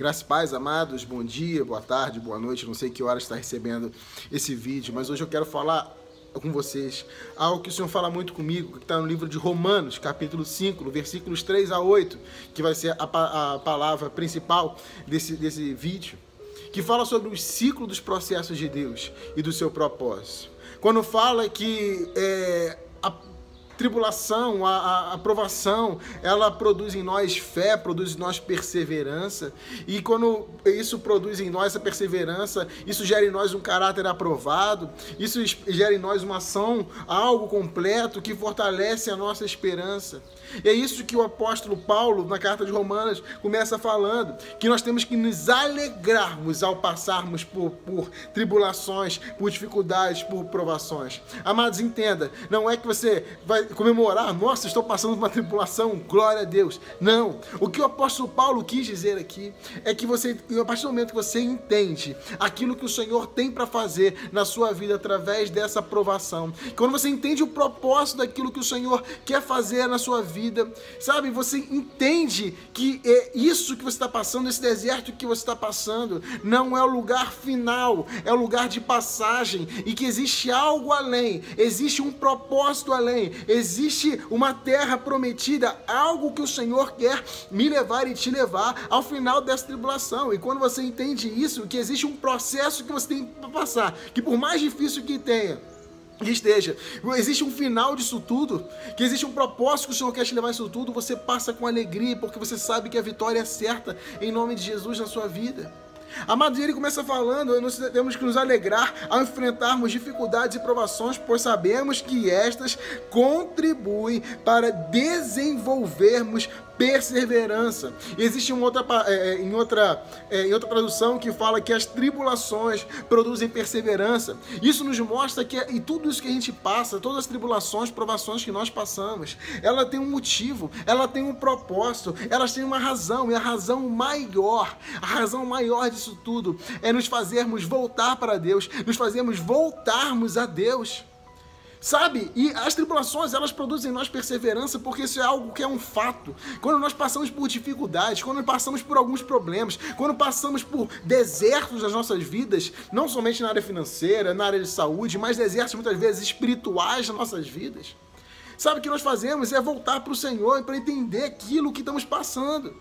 Graças pais, amados, bom dia, boa tarde, boa noite. Não sei que hora está recebendo esse vídeo, mas hoje eu quero falar com vocês algo que o Senhor fala muito comigo, que está no livro de Romanos, capítulo 5, versículos 3 a 8, que vai ser a, a palavra principal desse, desse vídeo, que fala sobre o ciclo dos processos de Deus e do seu propósito. Quando fala que é, tribulação, a, a aprovação, ela produz em nós fé, produz em nós perseverança. E quando isso produz em nós essa perseverança, isso gera em nós um caráter aprovado, isso gera em nós uma ação, algo completo que fortalece a nossa esperança. E é isso que o apóstolo Paulo, na carta de Romanos, começa falando: que nós temos que nos alegrarmos ao passarmos por, por tribulações, por dificuldades, por provações. Amados, entenda, não é que você vai comemorar, nossa, estou passando uma tribulação, glória a Deus. Não. O que o apóstolo Paulo quis dizer aqui é que você, a partir do momento que você entende aquilo que o Senhor tem para fazer na sua vida através dessa provação, quando você entende o propósito daquilo que o Senhor quer fazer na sua vida, sabe, você entende que é isso que você está passando, esse deserto que você está passando, não é o lugar final, é o lugar de passagem e que existe algo além, existe um propósito além, existe uma terra prometida, algo que o Senhor quer me levar e te levar ao final dessa tribulação. E quando você entende isso, que existe um processo que você tem para passar, que por mais difícil que tenha, que esteja, existe um final disso tudo, que existe um propósito que o Senhor quer te levar isso tudo, você passa com alegria, porque você sabe que a vitória é certa em nome de Jesus na sua vida. Amado, ele começa falando, nós temos que nos alegrar ao enfrentarmos dificuldades e provações, pois sabemos que estas contribuem para desenvolvermos perseverança. Existe uma outra, é, é, em, outra, é, em outra tradução que fala que as tribulações produzem perseverança. Isso nos mostra que e tudo isso que a gente passa, todas as tribulações, provações que nós passamos, ela tem um motivo, ela tem um propósito, elas têm uma razão, e a razão maior, a razão maior disso tudo é nos fazermos voltar para Deus, nos fazermos voltarmos a Deus. Sabe? E as tribulações, elas produzem em nós perseverança porque isso é algo que é um fato. Quando nós passamos por dificuldades, quando passamos por alguns problemas, quando passamos por desertos nas nossas vidas, não somente na área financeira, na área de saúde, mas desertos muitas vezes espirituais nas nossas vidas. Sabe o que nós fazemos? É voltar para o Senhor para entender aquilo que estamos passando.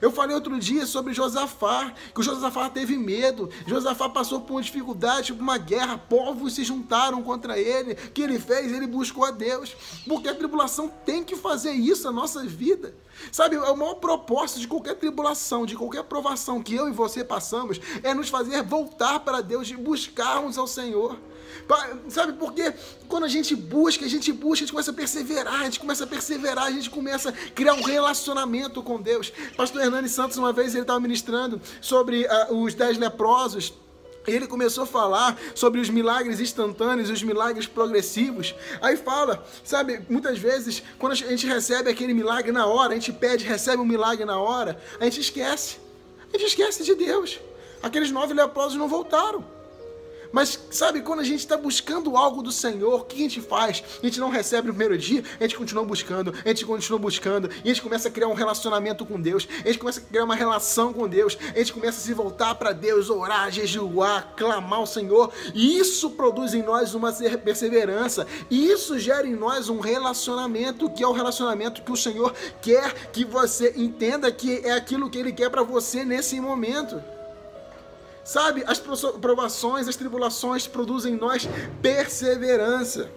Eu falei outro dia sobre Josafá, que o Josafá teve medo. Josafá passou por uma dificuldade, por uma guerra, povos se juntaram contra ele. O que ele fez? Ele buscou a Deus. Porque a tribulação tem que fazer isso na nossa vida. Sabe, é o maior propósito de qualquer tribulação, de qualquer provação que eu e você passamos, é nos fazer voltar para Deus e buscarmos ao Senhor. Sabe, porque quando a gente busca, a gente busca, a gente começa a perseverar, a gente começa a perseverar, a gente começa a criar um relacionamento com Deus. Pastor Hernani Santos, uma vez, ele estava ministrando sobre uh, os dez leprosos. Ele começou a falar sobre os milagres instantâneos, os milagres progressivos. Aí fala, sabe, muitas vezes, quando a gente recebe aquele milagre na hora, a gente pede, recebe um milagre na hora, a gente esquece. A gente esquece de Deus. Aqueles nove leprosos não voltaram. Mas sabe, quando a gente está buscando algo do Senhor, o que a gente faz? A gente não recebe no primeiro dia, a gente continua buscando, a gente continua buscando, e a gente começa a criar um relacionamento com Deus, a gente começa a criar uma relação com Deus, a gente começa a se voltar para Deus, orar, jejuar, clamar ao Senhor, e isso produz em nós uma perseverança, e isso gera em nós um relacionamento, que é o relacionamento que o Senhor quer que você entenda que é aquilo que Ele quer para você nesse momento. Sabe, as provações, as tribulações produzem em nós perseverança.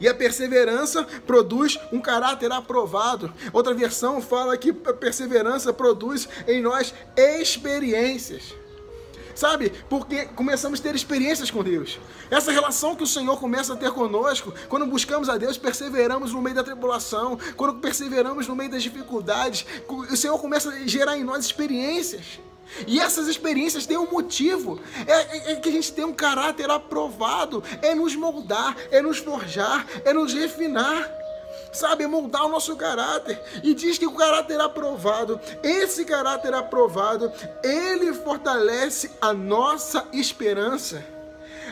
E a perseverança produz um caráter aprovado. Outra versão fala que a perseverança produz em nós experiências. Sabe? Porque começamos a ter experiências com Deus. Essa relação que o Senhor começa a ter conosco, quando buscamos a Deus, perseveramos no meio da tribulação, quando perseveramos no meio das dificuldades, o Senhor começa a gerar em nós experiências. E essas experiências têm um motivo, é, é, é, que a gente tem um caráter aprovado, é nos moldar, é nos forjar, é nos refinar, sabe, moldar o nosso caráter. E diz que o caráter aprovado, esse caráter aprovado, ele fortalece a nossa esperança.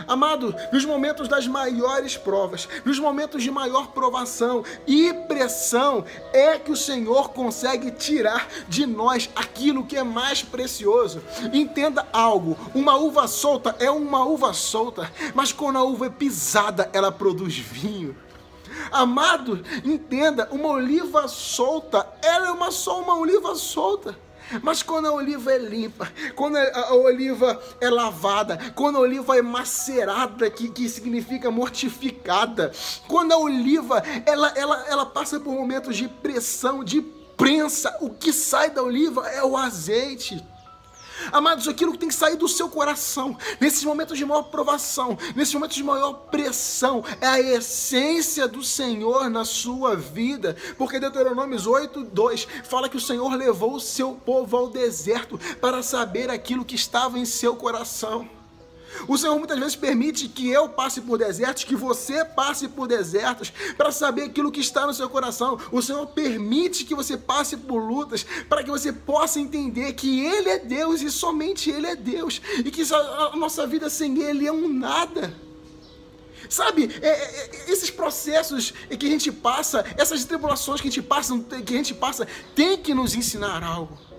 Amado, nos momentos das maiores provas, nos momentos de maior provação e pressão, é que o Senhor consegue tirar de nós aquilo que é mais precioso. Entenda algo: uma uva solta é uma uva solta, mas quando a uva é pisada, ela produz vinho. Amado, entenda, uma oliva solta, ela é uma só uma oliva solta. Mas quando a oliva é limpa, quando a oliva é lavada, quando a oliva é macerada, que, que significa mortificada, quando a oliva ela, ela, ela passa por momentos de pressão, de prensa, o que sai da oliva é o azeite. Amados, aquilo que tem que sair do seu coração, nesses momentos de maior provação, nesses momentos de maior pressão, é a essência do Senhor na sua vida, porque Deuteronômios 8, 2 fala que o Senhor levou o seu povo ao deserto para saber aquilo que estava em seu coração. O Senhor muitas vezes permite que eu passe por desertos, que você passe por desertos, para saber aquilo que está no seu coração. O Senhor permite que você passe por lutas, para que você possa entender que Ele é Deus e somente Ele é Deus, e que a nossa vida sem Ele é um nada. Sabe, é, é, é esses processos que a gente passa, essas tribulações que a gente passa, que a gente passa, tem que nos ensinar algo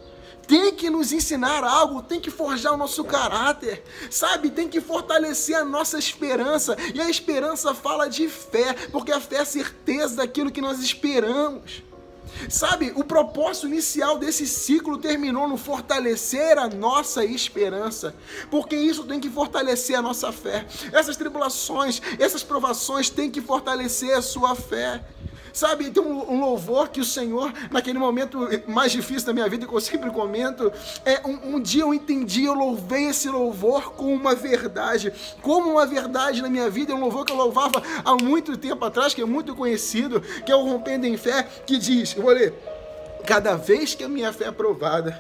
tem que nos ensinar algo, tem que forjar o nosso caráter, sabe? Tem que fortalecer a nossa esperança. E a esperança fala de fé, porque a fé é a certeza daquilo que nós esperamos. Sabe, o propósito inicial desse ciclo terminou no fortalecer a nossa esperança, porque isso tem que fortalecer a nossa fé. Essas tribulações, essas provações têm que fortalecer a sua fé. Sabe, tem um, louvor que o Senhor, naquele momento mais difícil da minha vida, que eu sempre comento, é um, um dia eu entendi, eu louvei esse louvor com uma verdade, como uma verdade na minha vida, é um louvor que eu louvava há muito tempo atrás, que é muito conhecido, que é o Rompendo em Fé, que diz, eu vou ler, Cada vez que a minha fé é provada,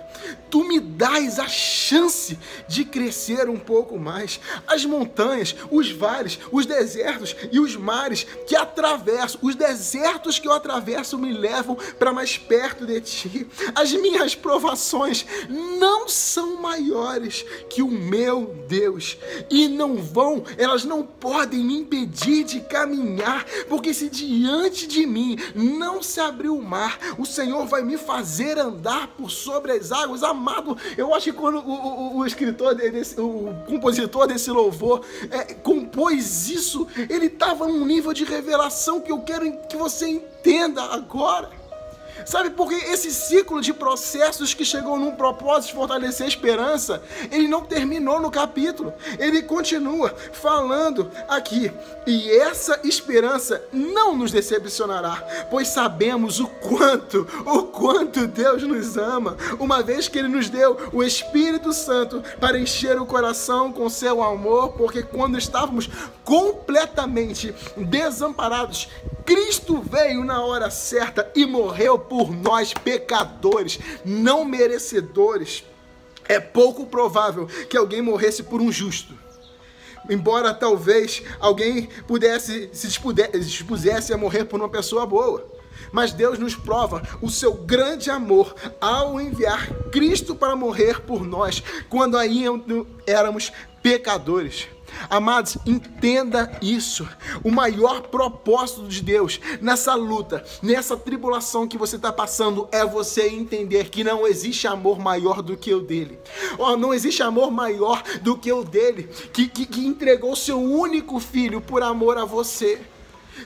tu me dás a chance de crescer um pouco mais. As montanhas, os vales, os desertos e os mares que atravesso, os desertos que eu atravesso me levam para mais perto de ti. As minhas provações não são maiores que o meu Deus e não vão, elas não podem me impedir de caminhar, porque se diante de mim não se abrir o mar, o Senhor vai me me fazer andar por sobre as águas. Amado, eu acho que quando o, o, o escritor, desse, o compositor desse louvor é, compôs isso, ele estava num nível de revelação que eu quero que você entenda agora. Sabe, porque esse ciclo de processos que chegou num propósito de fortalecer a esperança, ele não terminou no capítulo. Ele continua falando aqui. E essa esperança não nos decepcionará, pois sabemos o quanto, o quanto Deus nos ama, uma vez que ele nos deu o Espírito Santo para encher o coração com seu amor, porque quando estávamos completamente desamparados, Cristo veio na hora certa e morreu por nós, pecadores, não merecedores. É pouco provável que alguém morresse por um justo. Embora talvez alguém pudesse se dispusesse a morrer por uma pessoa boa. Mas Deus nos prova o seu grande amor ao enviar Cristo para morrer por nós, quando ainda éramos pecadores. Amados, entenda isso. O maior propósito de Deus nessa luta, nessa tribulação que você está passando, é você entender que não existe amor maior do que o dele. Oh, não existe amor maior do que o dele, que, que, que entregou seu único filho por amor a você.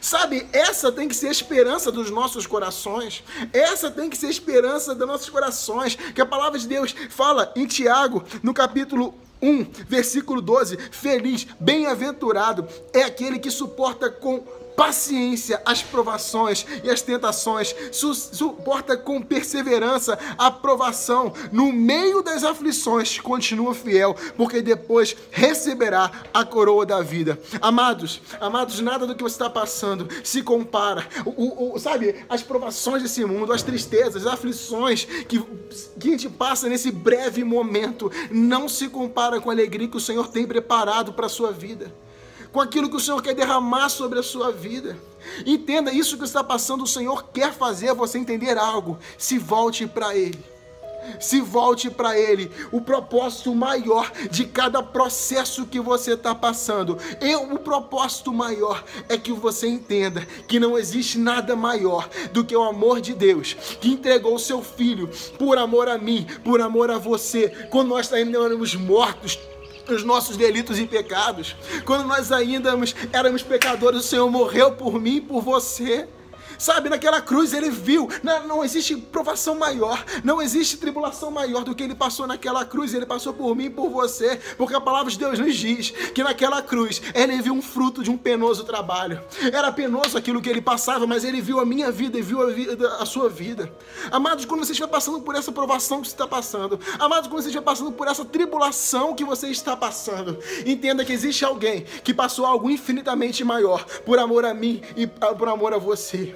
Sabe, essa tem que ser a esperança dos nossos corações. Essa tem que ser a esperança dos nossos corações. Que a palavra de Deus fala em Tiago, no capítulo 1, versículo 12: Feliz, bem-aventurado é aquele que suporta com paciência as provações e as tentações, su suporta com perseverança a provação, no meio das aflições, continua fiel, porque depois receberá a coroa da vida. Amados, amados, nada do que você está passando se compara, o, o, sabe, as provações desse mundo, as tristezas, as aflições que, que a gente passa nesse breve momento, não se compara com a alegria que o Senhor tem preparado para a sua vida com aquilo que o Senhor quer derramar sobre a sua vida. Entenda isso que está passando, o Senhor quer fazer você entender algo. Se volte para Ele. se volte para Ele. O propósito maior de cada processo que você está passando, eu, o propósito maior é que você entenda que não existe nada maior do que o amor de Deus, que entregou o seu Filho por amor a mim, por amor a você, quando nós ainda éramos mortos os nossos delitos e pecados. Quando nós ainda éramos pecadores, o Senhor morreu por mim e por você. Sabe, naquela cruz ele viu, não, não existe provação maior, não existe tribulação maior do que ele passou naquela cruz. Ele passou por mim e por você, porque a palavra de Deus nos diz que naquela cruz ele viu um fruto de um penoso trabalho. Era penoso aquilo que ele passava, mas ele viu a minha vida e viu a, vida, a sua vida. Amados, quando você estiver passando por essa provação que você está passando, amados, quando você estiver passando por essa tribulação que você está passando, entenda que existe alguém que passou algo infinitamente maior por amor a mim e por amor a você.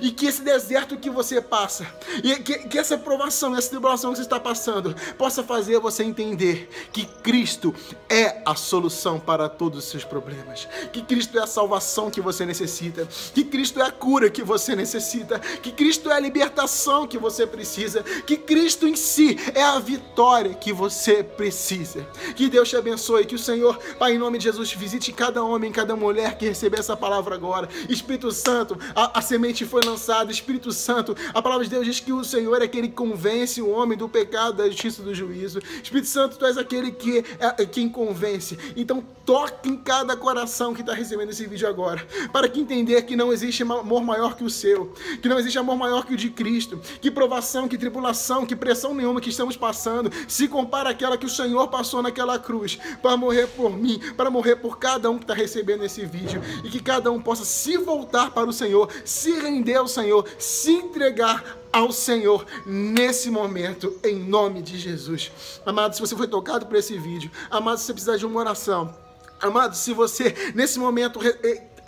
E que esse deserto que você passa, e que, que essa provação, essa tribulação que você está passando, possa fazer você entender que Cristo é a solução para todos os seus problemas. Que Cristo é a salvação que você necessita. Que Cristo é a cura que você necessita. Que Cristo é a libertação que você precisa. Que Cristo em si é a vitória que você precisa. Que Deus te abençoe. Que o Senhor, Pai, em nome de Jesus, visite cada homem, cada mulher que receber essa palavra agora. Espírito Santo, a, a semente foi lançada, Espírito Santo, a palavra de Deus diz que o Senhor é aquele que convence o homem do pecado, da justiça e do juízo. Espírito Santo, tu és aquele que é, é quem convence. Então toque em cada coração que está recebendo esse vídeo agora, para que entender que não existe amor maior que o seu, que não existe amor maior que o de Cristo, que provação, que tribulação, que pressão nenhuma que estamos passando se compara àquela que o Senhor passou naquela cruz para morrer por mim, para morrer por cada um que está recebendo esse vídeo e que cada um possa se voltar para o Senhor, se render render ao Senhor, se entregar ao Senhor nesse momento, em nome de Jesus. Amado, se você foi tocado por esse vídeo, amado, se você precisar de uma oração, amado, se você nesse momento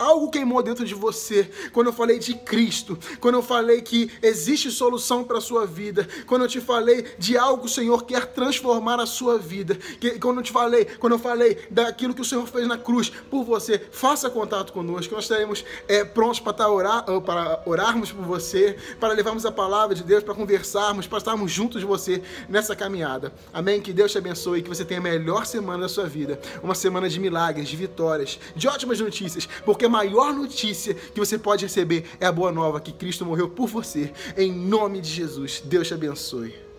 algo queimou dentro de você quando eu falei de Cristo, quando eu falei que existe solução para a sua vida, quando eu te falei de algo que o Senhor quer transformar a sua vida, que, quando eu te falei, quando eu falei daquilo que o Senhor fez na cruz por você, faça contato conosco, nós estaremos é, prontos para, tá orar, para orarmos por você, para levarmos a palavra de Deus, para conversarmos, para estarmos juntos de você nessa caminhada. Amém? Que Deus te abençoe, que você tenha a melhor semana da sua vida, uma semana de milagres, de vitórias, de ótimas notícias, porque maior notícia que você pode receber é a boa nova que Cristo morreu por você. Em nome de Jesus, Deus te abençoe.